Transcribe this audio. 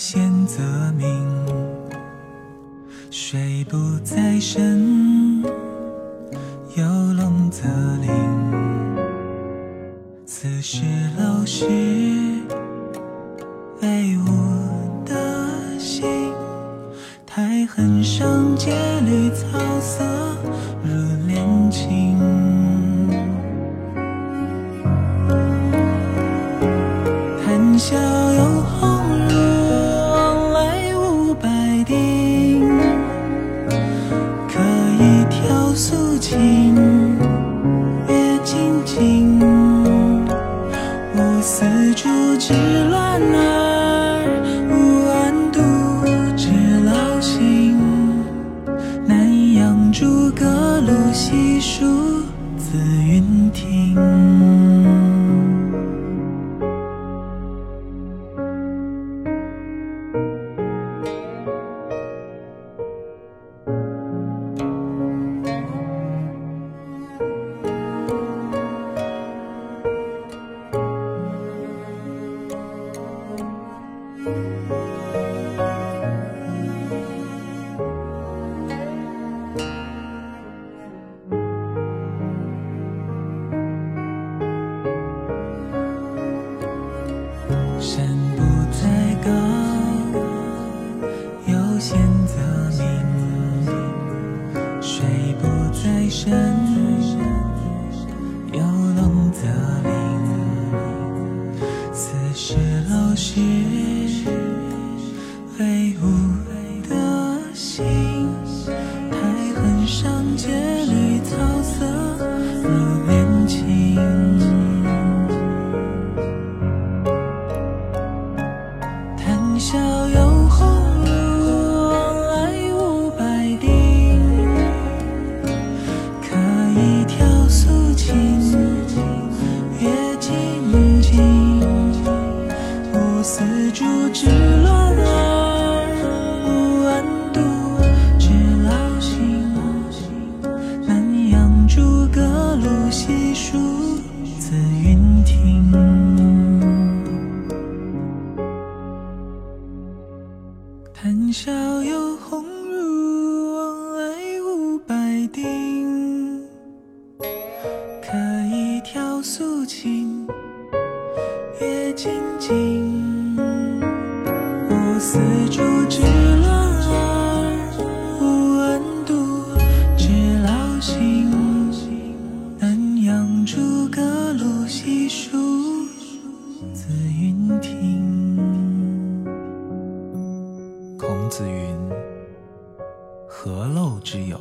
仙则名；水不在深，有龙则灵。此时陋室，惟吾的心，苔痕上阶绿草色如恋情。在深，有龙则灵。此时老师为吾的心，苔痕上阶绿草色，如恋情。小有丝竹之乱儿，无案牍之劳心。南阳诸葛庐西蜀子云亭。谈笑有鸿儒，往来无白丁。可以调素琴，阅金经。丝竹之乱耳，无闻度之劳心。南阳诸葛庐西蜀子云亭。孔子云：“何陋之有？